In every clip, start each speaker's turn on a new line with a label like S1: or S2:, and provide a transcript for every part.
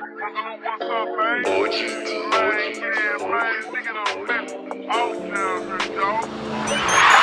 S1: What's up, man? Boy, man, yeah, man. Nigga done all
S2: off down here,
S3: dog.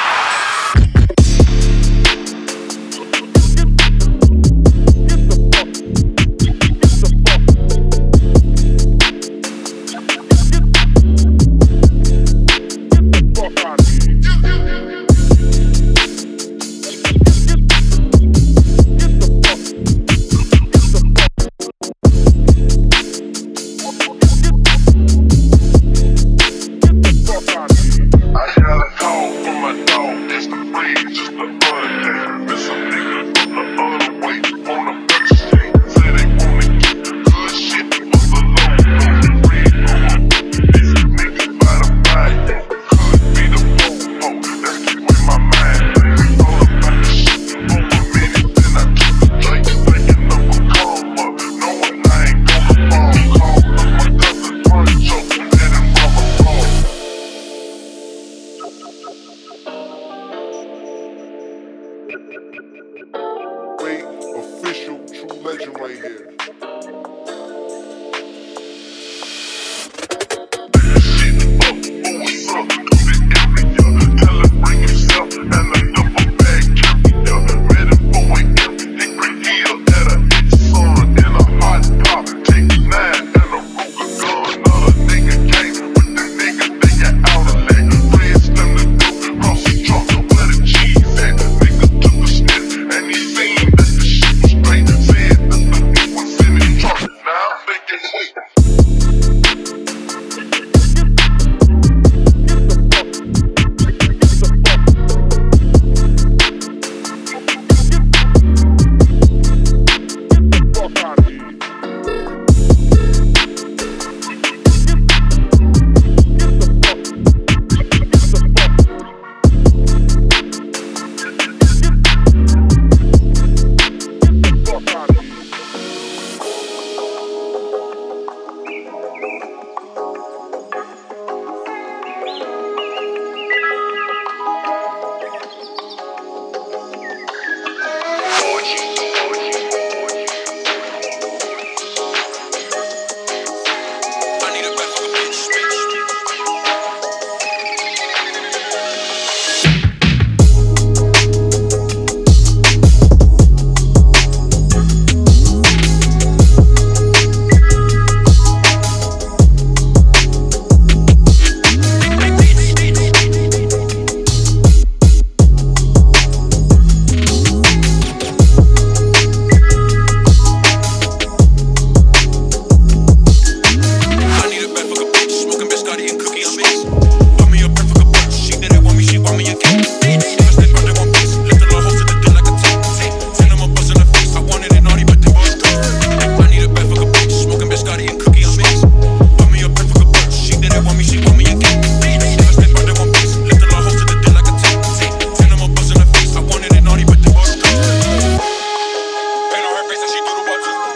S3: about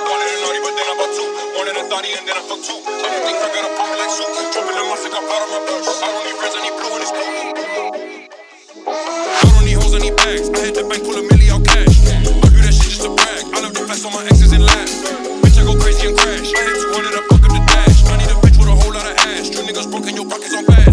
S3: I don't
S4: need hoes, I need bags. I hit the bank full of milli cash. I do that shit just to brag. I love the flex on my exes and laugh. Bitch, I go crazy and crash. I hit 200, I fuck up the dash. I need a bitch with a whole lot of
S5: ass. You niggas broke and your pockets on fast.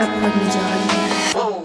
S5: Upload Media Radio. I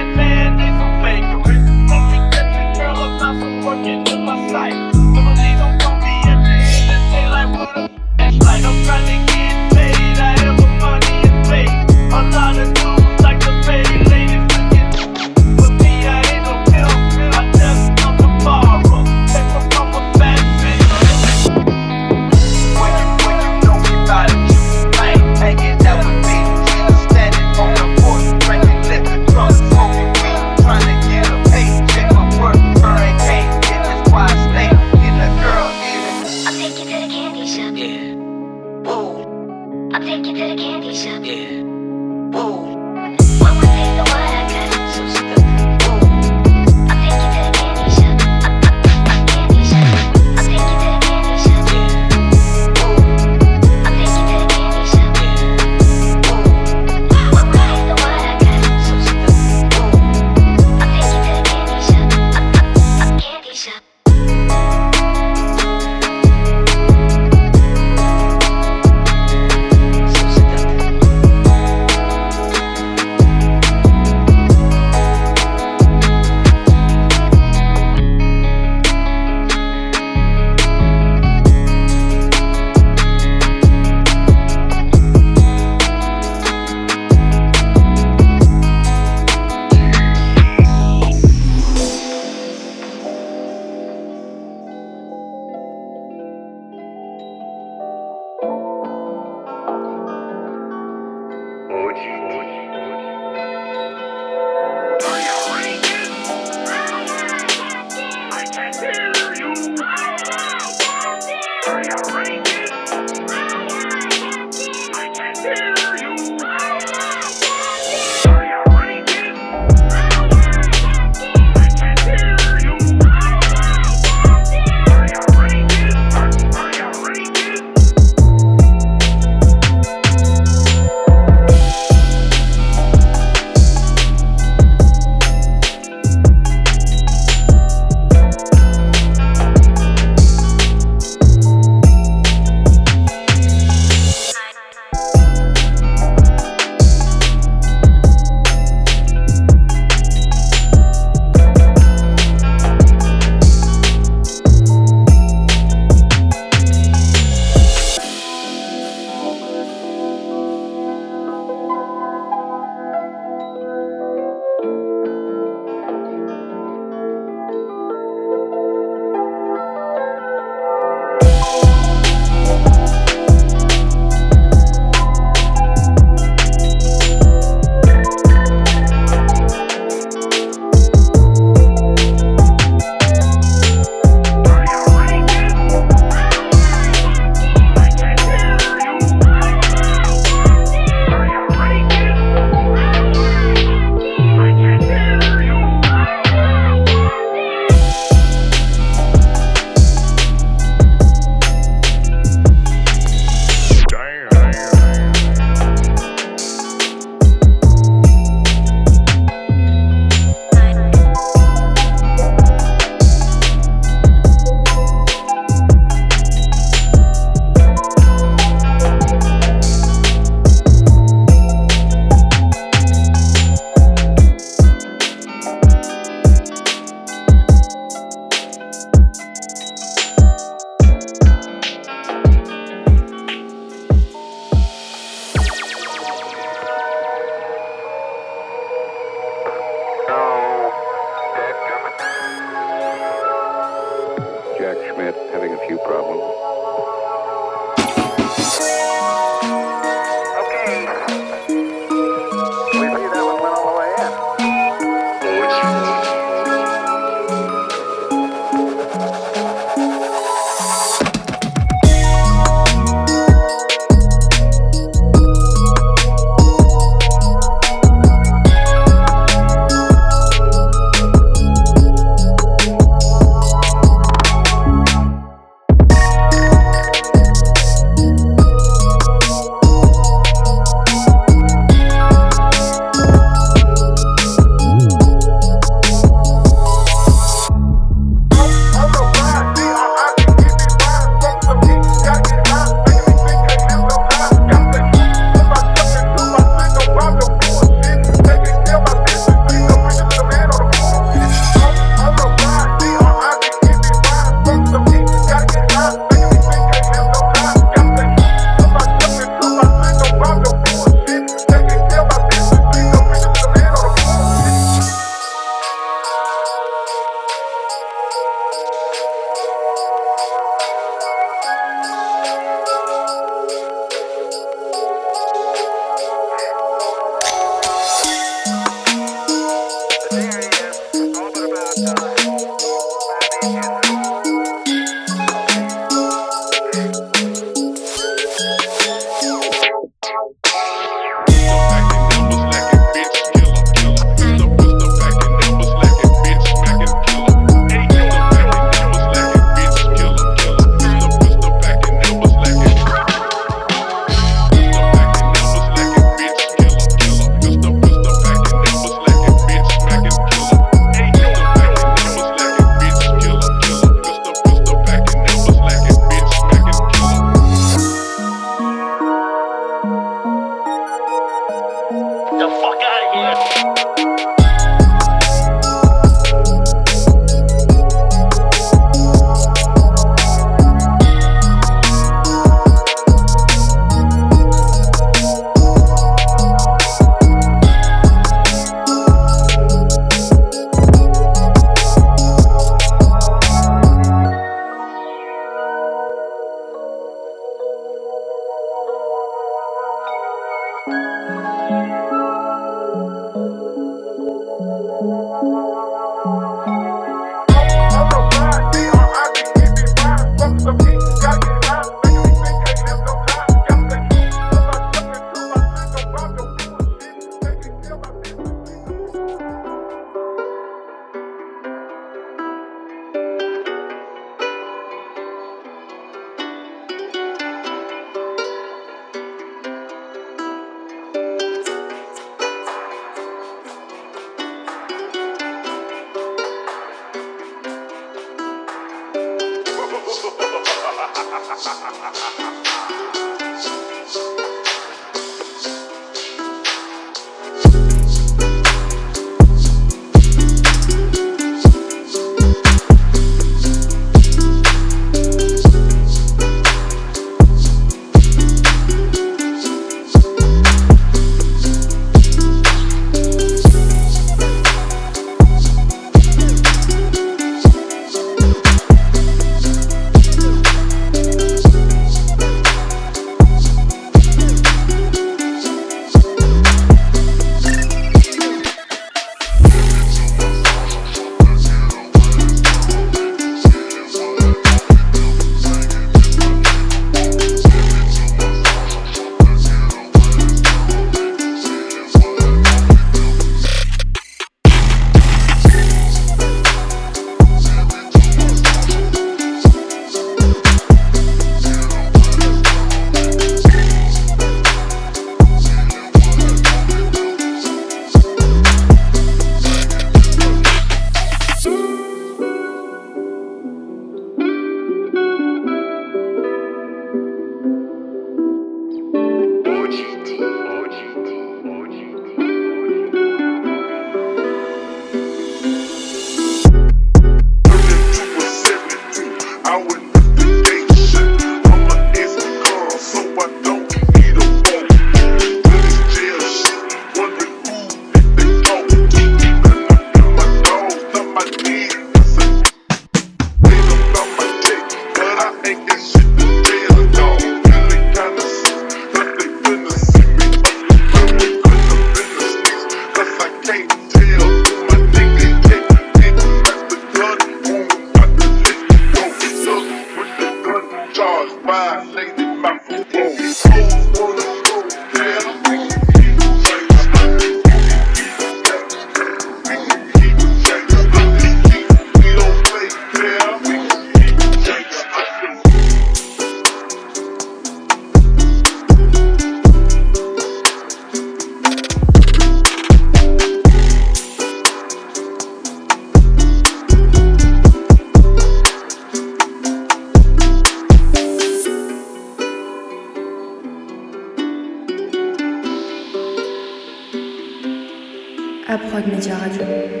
S5: 你们家主。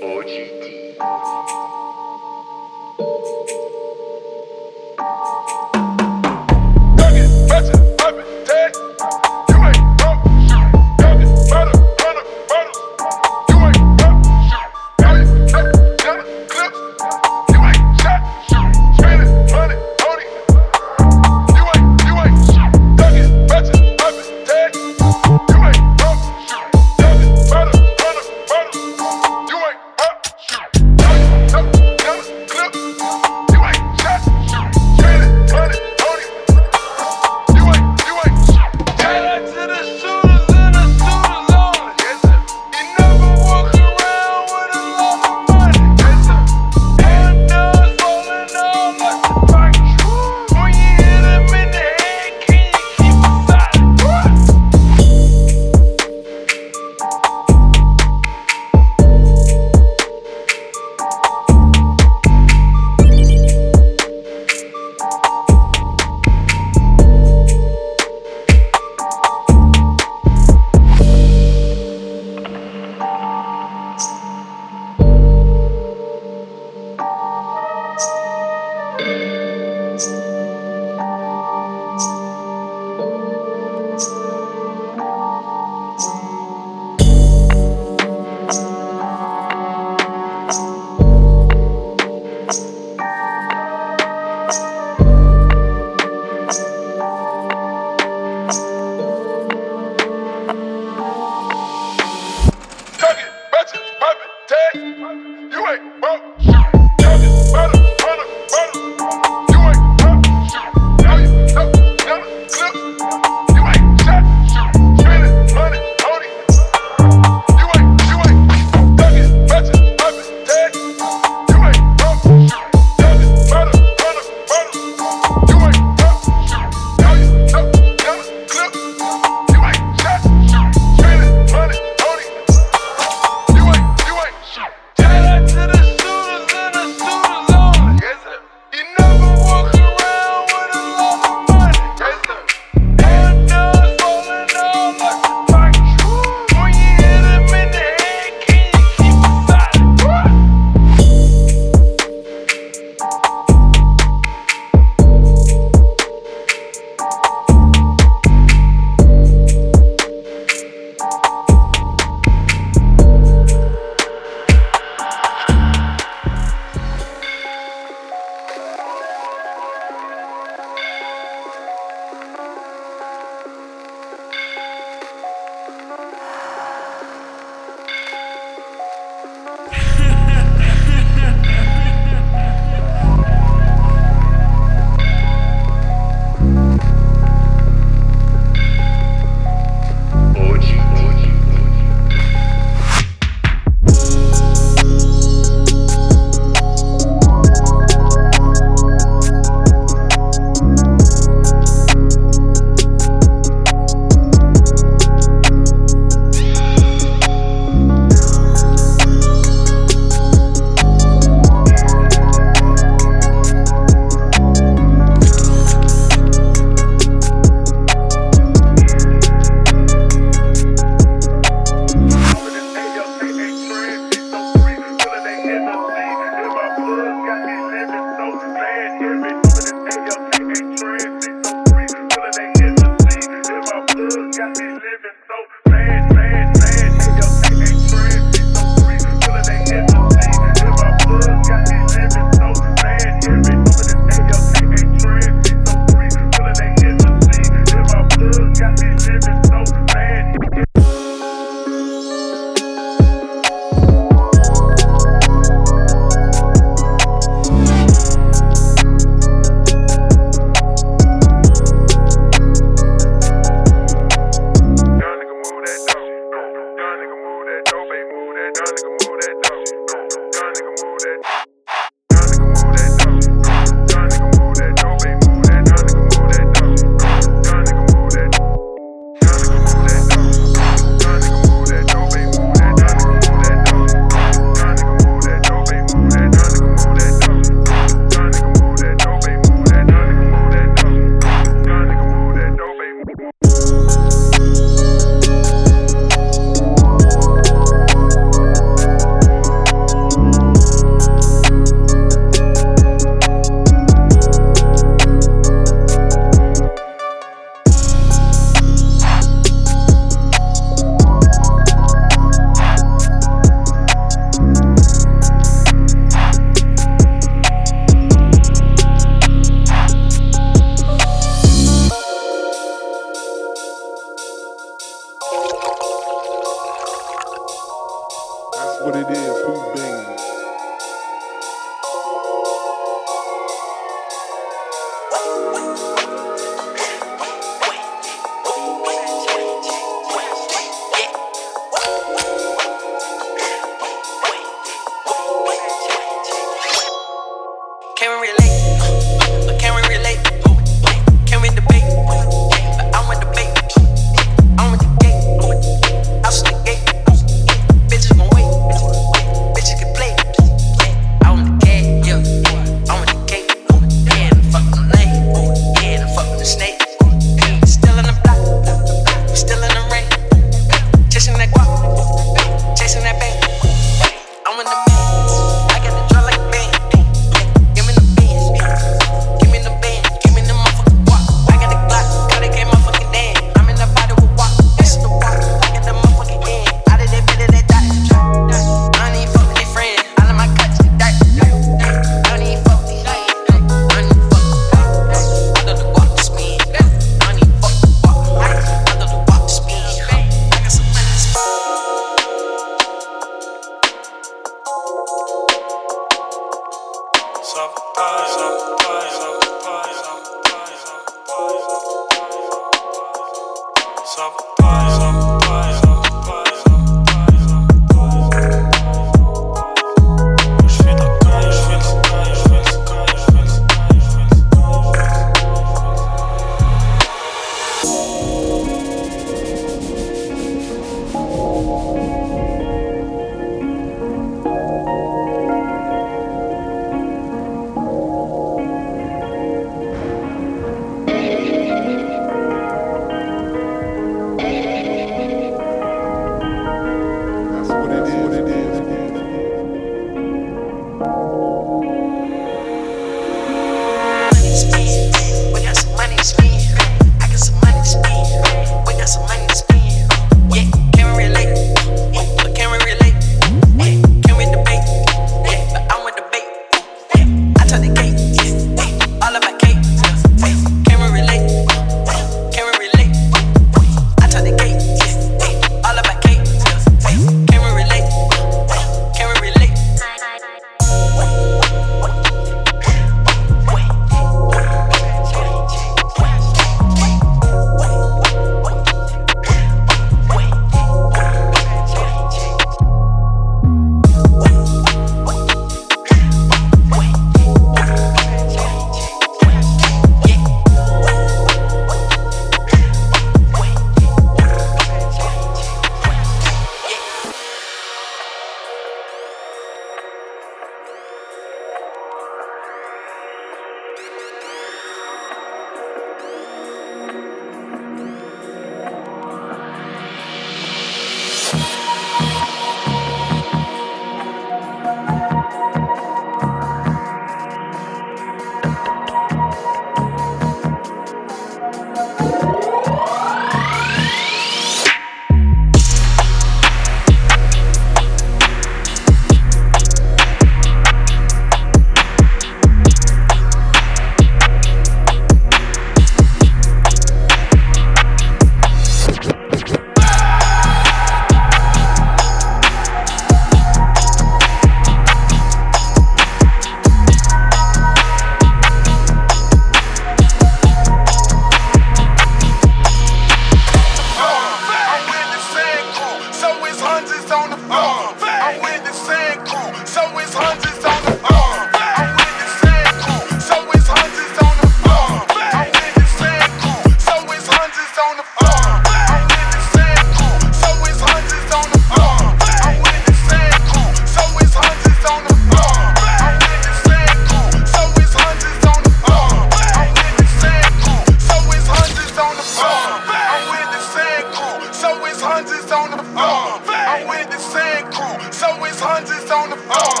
S5: So it's on the floor.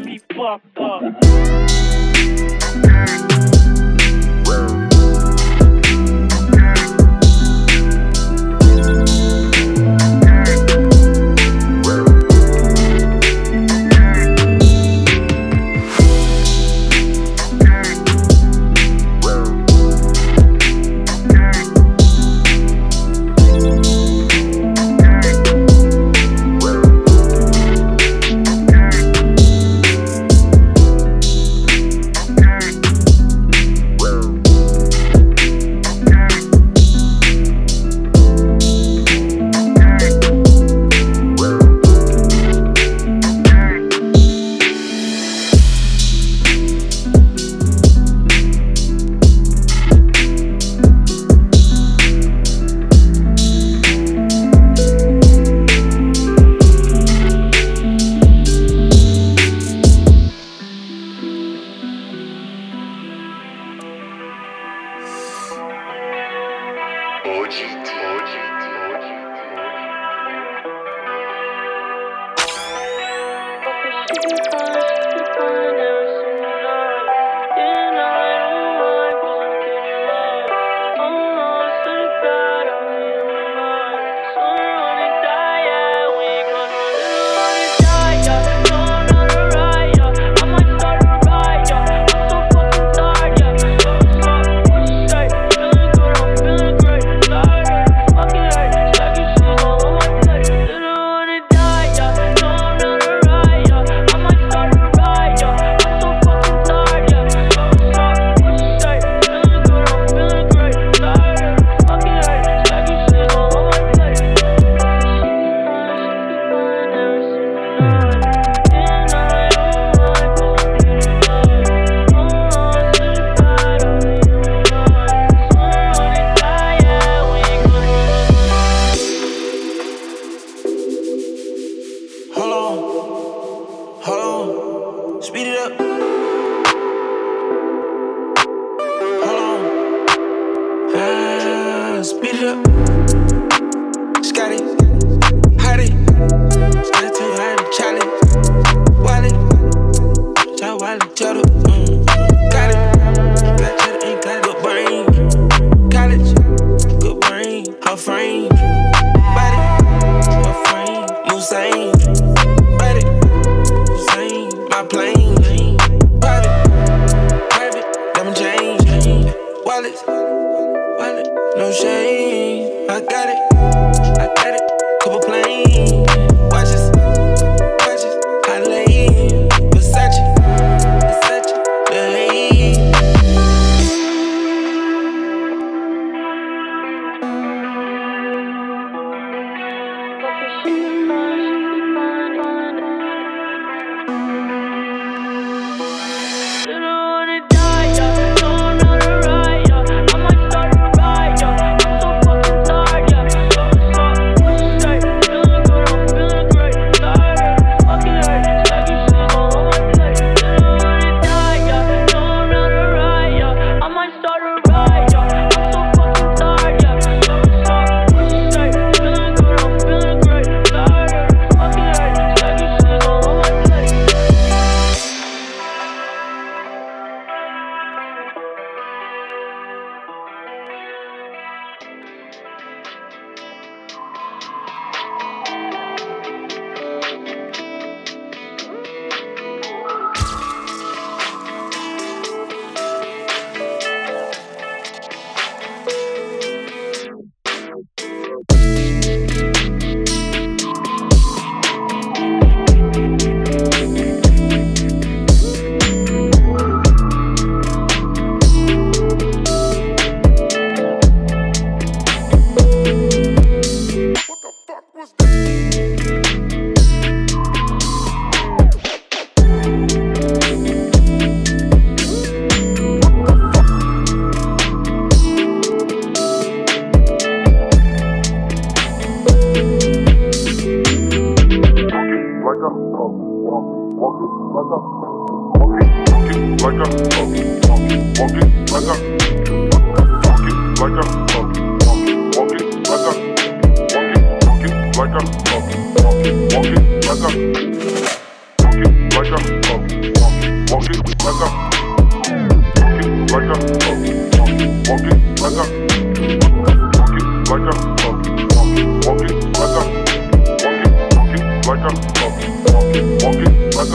S2: Get me fucked up.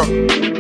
S2: up.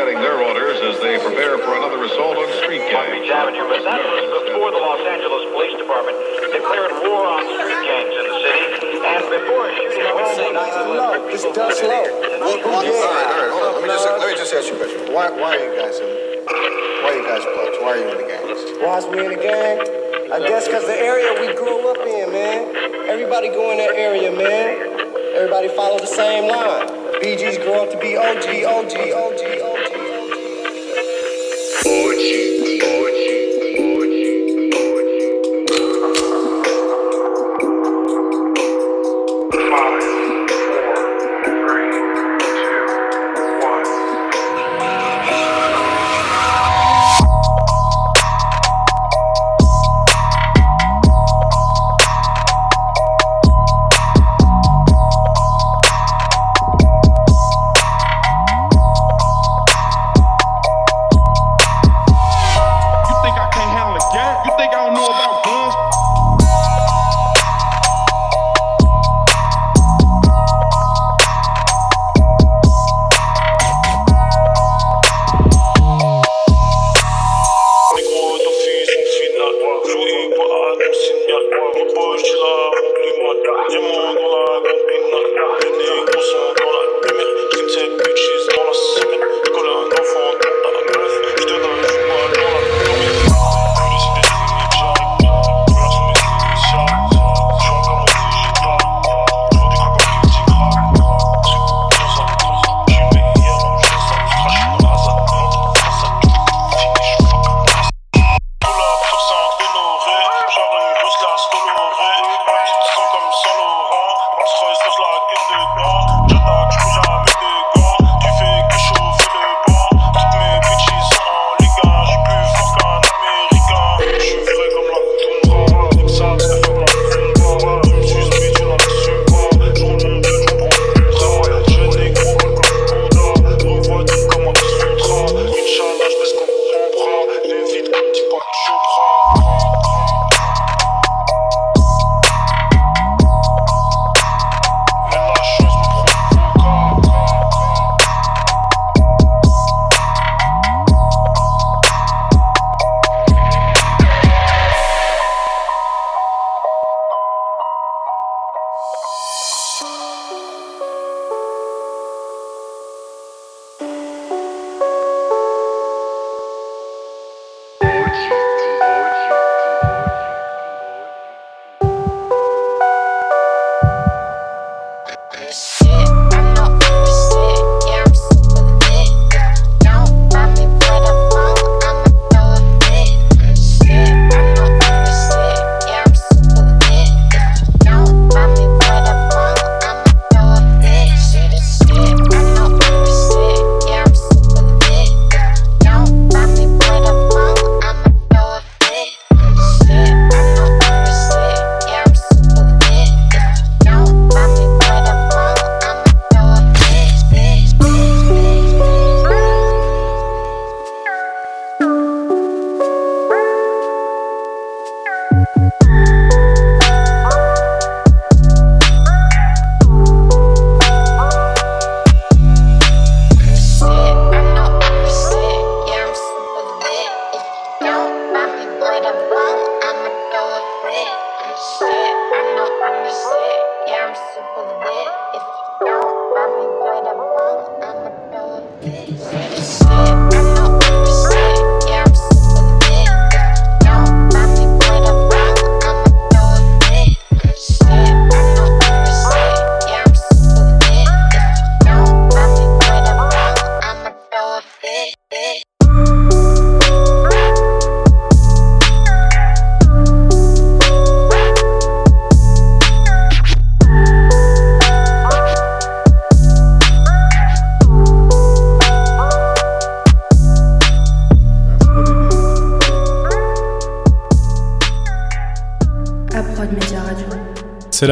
S6: getting their orders as they prepare for another assault on street gangs.
S7: Avenue, but that was before the Los Angeles Police Department declared war on street gangs in the city, and before a shooting at home
S8: night low. This does low. Well, yeah.
S9: All right, all right, hold on. Let me just, let me just ask you a question. Why, why are you guys in? Why are you guys bloods? Why are you in the gangs?
S10: Why is we in the gang? I guess because the area we grew up in, man. Everybody go in that area, man. Everybody follow the same line. BGs grow up to be OG, OG, OG.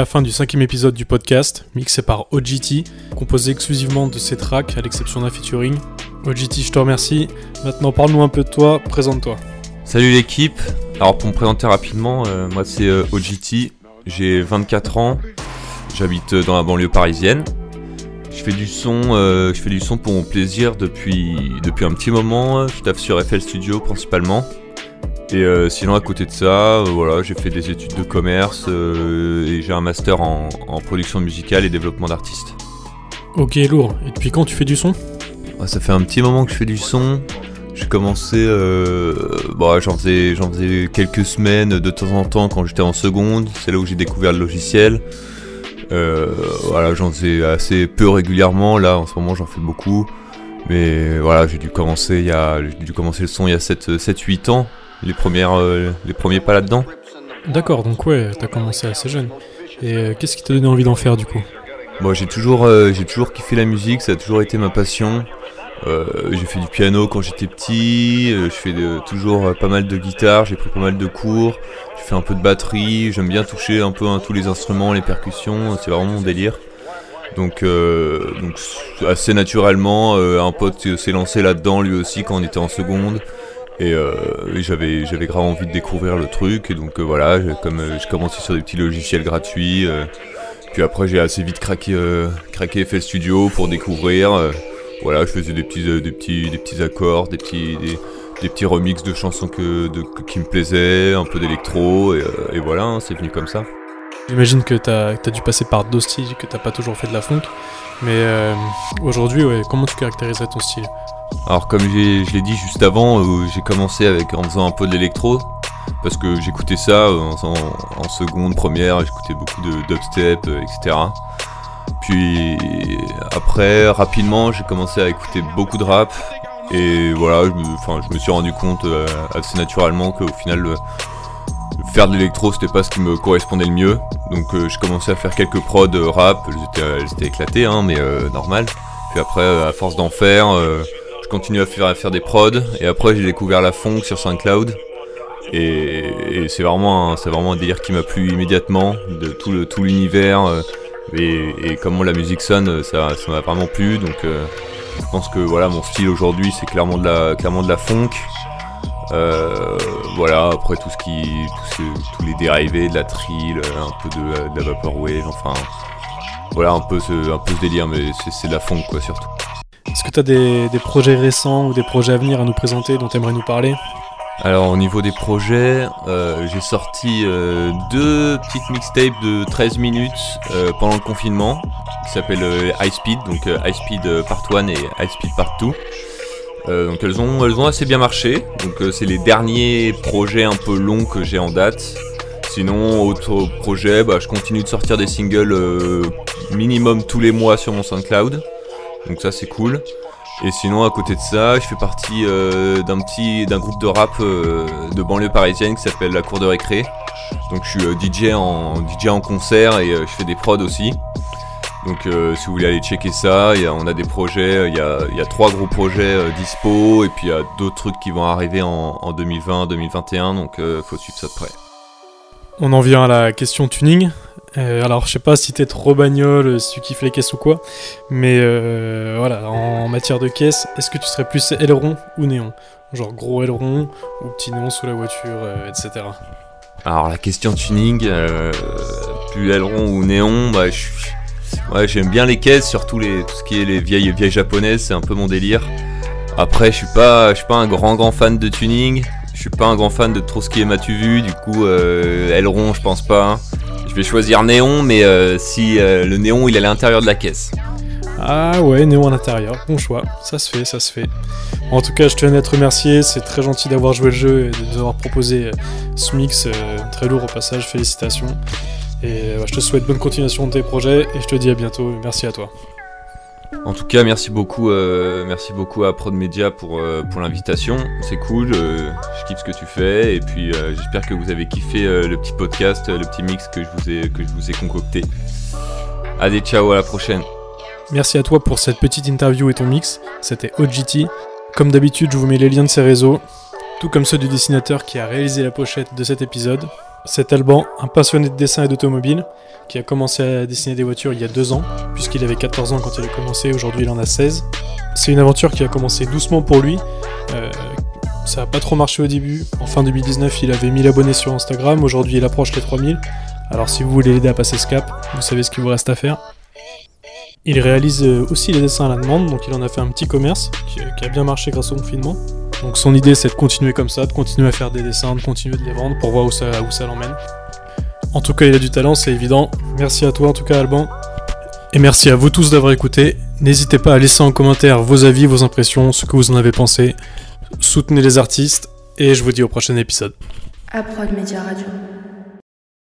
S11: fin du cinquième épisode du podcast, mixé par OGT, composé exclusivement de ses tracks à l'exception d'un featuring. OGT, je te remercie. Maintenant, parle-nous un peu de toi, présente-toi.
S12: Salut l'équipe. Alors, pour me présenter rapidement, euh, moi c'est euh, OGT, j'ai 24 ans, j'habite euh, dans la banlieue parisienne. Je fais du son, je fais du son pour mon plaisir depuis, depuis un petit moment. Je taffe sur FL Studio principalement. Et euh, sinon, à côté de ça, euh, voilà, j'ai fait des études de commerce euh, et j'ai un master en, production musicale et développement d'artistes.
S11: Ok, lourd. Et depuis quand tu fais du son?
S12: Ah, ça fait un petit moment que je fais du son. J'ai commencé, bon, j'en faisais, faisais, quelques semaines de temps en temps quand j'étais en seconde. C'est là où j'ai découvert le logiciel. voilà, j'en faisais assez peu régulièrement. Là, en ce moment, j'en fais beaucoup. Mais voilà, j'ai dû dû commencer le son il y a 7-8 ans. Les premières, euh, les premiers pas là-dedans.
S11: D'accord, donc ouais, t'as commencé assez jeune. Et euh, qu'est-ce qui t'a donné envie d'en faire du coup?
S12: Moi, j'ai toujours, euh, j'ai toujours kiffé la musique. Ça a toujours été ma passion. J'ai fait du piano quand j'étais petit, je fais toujours pas mal de guitare, j'ai pris pas mal de cours, j'ai fait un peu de batterie, j'aime bien toucher un peu hein, tous les instruments, les percussions, c'est vraiment mon délire. Donc, euh, donc assez naturellement, euh, un pote s'est lancé là-dedans lui aussi quand on était en seconde. Et, euh, et j'avais j'avais grave envie de découvrir le truc et donc euh, voilà comme euh, j'ai commencé sur des petits logiciels gratuits puis après j'ai assez vite craqué craqué FL Studio pour découvrir voilà, je faisais des petits, des petits, des petits accords, des petits, des, petits remixes de chansons que, qui me plaisaient, un peu d'électro, et, voilà, hein, c'est venu comme ça.
S11: J'imagine que t'as as dû passer par d'autres styles, que t'as pas toujours fait de la funk. Mais euh, aujourd'hui, ouais, comment tu caractériserais ton style?
S12: Alors comme je l'ai dit juste avant, euh, j'ai commencé avec en faisant un peu de l'électro, parce que j'écoutais ça euh, en, seconde, première, j'écoutais beaucoup de dubstep, etc. Puis après, rapidement, j'ai commencé à écouter beaucoup de rap. Et voilà, je me, suis rendu compte assez naturellement qu'au final, faire de l'électro, c'était pas ce qui me correspondait le mieux. Donc euh, j'ai commencé à faire quelques prods euh, rap, elles étaient, elles étaient éclatées, hein, mais euh, normal. Puis après, euh, à force d'en faire, euh, je continue à faire, à faire des prods. Et après, j'ai découvert la funk sur SoundCloud. Et, et c'est vraiment, vraiment un délire qui m'a plu immédiatement, de tout tout l'univers euh, et, et comment la musique sonne, euh, ça ça m'a vraiment plu. Donc euh, je pense que voilà, mon style aujourd'hui, c'est clairement de la clairement de la funk. Euh, voilà, après tout ce qui, tout ce- tous les dérivés, de la trill, euh, un peu de, de la vaporwave, enfin voilà un peu ce, un peu ce délire, mais c'est de la funk quoi surtout.
S11: Est-ce que t'as des, des projets récents ou des projets à venir à nous présenter dont t'aimerais nous parler?
S12: Alors au niveau des projets, euh, j'ai sorti euh, deux petites mixtapes de 13 minutes euh, pendant le confinement qui s'appellent euh, High Speed, donc euh, High Speed Part 1 et High Speed Part 2. Euh, donc elles ont, elles ont assez bien marché, donc euh, c'est les derniers projets un peu longs que j'ai en date. Sinon, autre projet, bah, je continue de sortir des singles euh, minimum tous les mois sur mon SoundCloud, donc ça c'est cool. Et sinon, à côté de ça, je fais partie d'un petit d'un groupe de rap de banlieue parisienne qui s'appelle La Cour de Récré. Donc je suis DJ en DJ en concert et je fais des prods aussi. Donc euh, si vous voulez aller checker ça, il y a- on a des projets, il y a, il y a trois gros projets euh, dispo et puis il y a d'autres trucs qui vont arriver en, en 2020, 2021. Donc euh, faut suivre ça de près.
S11: On en vient à la question tuning. Euh, alors, je sais pas si t'es trop bagnole, si tu kiffes les caisses ou quoi, mais euh, voilà, en matière de caisse, est-ce que tu serais plus aileron ou néon? Genre gros aileron ou petit néon sous la voiture, euh, etc.
S12: Alors la question tuning, euh, plus aileron ou néon, bah, je, ouais, j'aime bien les caisses, surtout les, tout ce qui est les vieilles, vieilles japonaises, c'est un peu mon délire. Après, je suis pas, je suis pas un grand grand fan de tuning. Je suis pas un grand fan de trop ce qui est matu vu. Du coup, euh, aileron, je pense pas. hein. Je vais choisir néon, mais euh, si euh, le néon il est à l'intérieur de la caisse.
S11: Ah ouais, néon à l'intérieur, bon choix, ça se fait, ça se fait. En tout cas, je tenais à te remercier, c'est très gentil d'avoir joué le jeu et de nous avoir proposé euh, ce mix, euh, très lourd au passage, félicitations. Et euh, je te souhaite bonne continuation de tes projets et je te dis à bientôt, merci à toi.
S12: En tout cas, merci beaucoup, euh, merci beaucoup à Prod Media pour, euh, pour l'invitation. C'est cool, euh, je kiffe ce que tu fais et puis j'espère que vous avez kiffé le petit podcast, le petit mix que je vous ai, que je vous ai concocté. Allez, ciao, à la prochaine.
S11: Merci à toi pour cette petite interview et ton mix, c'était OGT. Comme d'habitude, je vous mets les liens de ses réseaux, tout comme ceux du dessinateur qui a réalisé la pochette de cet épisode. C'est Alban, un passionné de dessin et d'automobile, qui a commencé à dessiner des voitures il y a deux ans, puisqu'il avait 14 ans quand il a commencé, aujourd'hui il en a 16. C'est une aventure qui a commencé doucement pour lui. euh, ça a pas trop marché au début. En fin 2019, il avait 1000 abonnés sur Instagram, aujourd'hui il approche les 3000. Alors si vous voulez l'aider à passer ce cap, vous savez ce qu'il vous reste à faire. Il réalise euh, aussi les dessins à la demande, donc il en a fait un petit commerce qui a bien marché grâce au confinement. Donc son idée c'est de continuer comme ça, de continuer à faire des dessins, de continuer de les vendre pour voir où ça, l'emmène. En tout cas il a du talent, c'est évident. Merci à toi en tout cas Alban. Et merci à vous tous d'avoir écouté. N'hésitez pas à laisser en commentaire vos avis, vos impressions, ce que vous en avez pensé. soutenez les artistes, et je vous dis au prochain épisode.
S13: Radio.